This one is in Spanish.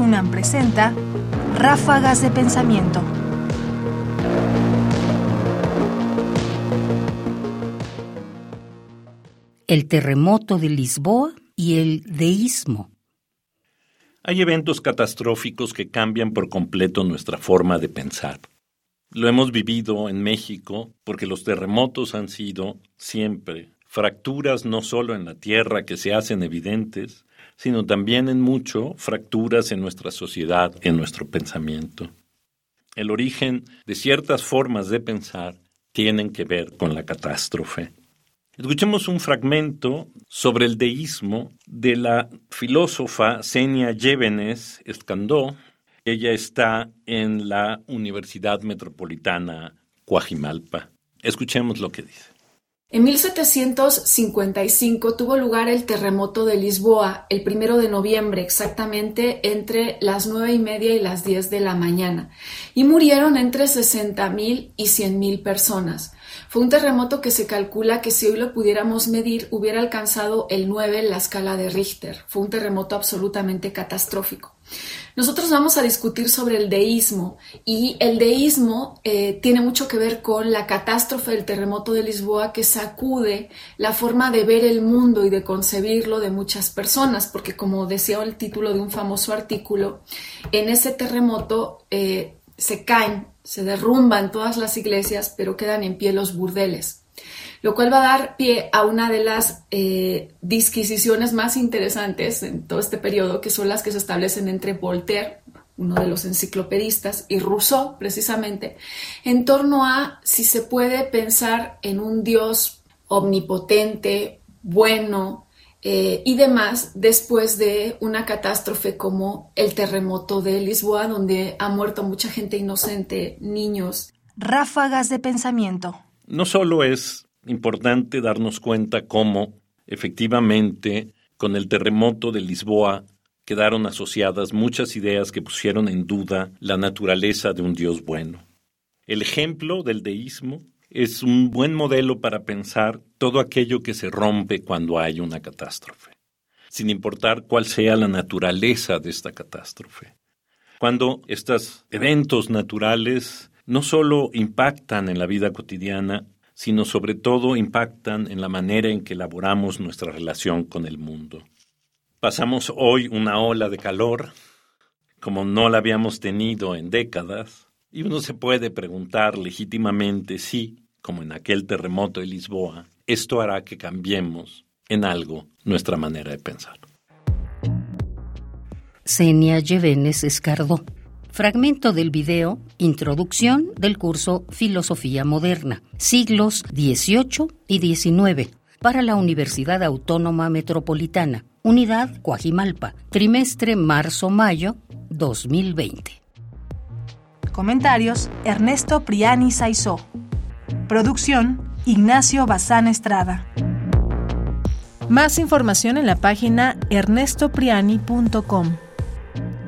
UNAM presenta Ráfagas de Pensamiento. El terremoto de Lisboa y el deísmo. Hay eventos catastróficos que cambian por completo nuestra forma de pensar. Lo hemos vivido en México porque los terremotos han sido siempre fracturas no solo en la tierra que se hacen evidentes, sino también en mucho fracturas en nuestra sociedad, en nuestro pensamiento. El origen de ciertas formas de pensar tienen que ver con la catástrofe. Escuchemos un fragmento sobre el deísmo de la filósofa Senia Llévenes Escandó. Ella está en la Universidad Metropolitana Coajimalpa. Escuchemos lo que dice. En 1755 tuvo lugar el terremoto de Lisboa, el primero de noviembre, exactamente entre las nueve y media y las diez de la mañana, y murieron entre sesenta mil y cien mil personas. Fue un terremoto que se calcula que si hoy lo pudiéramos medir hubiera alcanzado el 9 en la escala de Richter. Fue un terremoto absolutamente catastrófico. Nosotros vamos a discutir sobre el deísmo y el deísmo eh, tiene mucho que ver con la catástrofe del terremoto de Lisboa que sacude la forma de ver el mundo y de concebirlo de muchas personas, porque como decía el título de un famoso artículo, en ese terremoto eh, se caen, se derrumban todas las iglesias, pero quedan en pie los burdeles lo cual va a dar pie a una de las eh, disquisiciones más interesantes en todo este periodo, que son las que se establecen entre Voltaire, uno de los enciclopedistas, y Rousseau, precisamente, en torno a si se puede pensar en un Dios omnipotente, bueno eh, y demás, después de una catástrofe como el terremoto de Lisboa, donde ha muerto mucha gente inocente, niños. Ráfagas de pensamiento. No solo es importante darnos cuenta cómo efectivamente con el terremoto de Lisboa quedaron asociadas muchas ideas que pusieron en duda la naturaleza de un Dios bueno. El ejemplo del deísmo es un buen modelo para pensar todo aquello que se rompe cuando hay una catástrofe, sin importar cuál sea la naturaleza de esta catástrofe. Cuando estos eventos naturales no solo impactan en la vida cotidiana, sino sobre todo impactan en la manera en que elaboramos nuestra relación con el mundo. Pasamos hoy una ola de calor como no la habíamos tenido en décadas, y uno se puede preguntar legítimamente si, como en aquel terremoto de Lisboa, esto hará que cambiemos en algo nuestra manera de pensar. Senia Llevenes Escardó Fragmento del video Introducción del curso Filosofía Moderna, siglos XVIII y XIX, para la Universidad Autónoma Metropolitana, Unidad Coajimalpa, trimestre marzo-mayo 2020. Comentarios: Ernesto Priani Saizó. Producción: Ignacio Bazán Estrada. Más información en la página ernestopriani.com.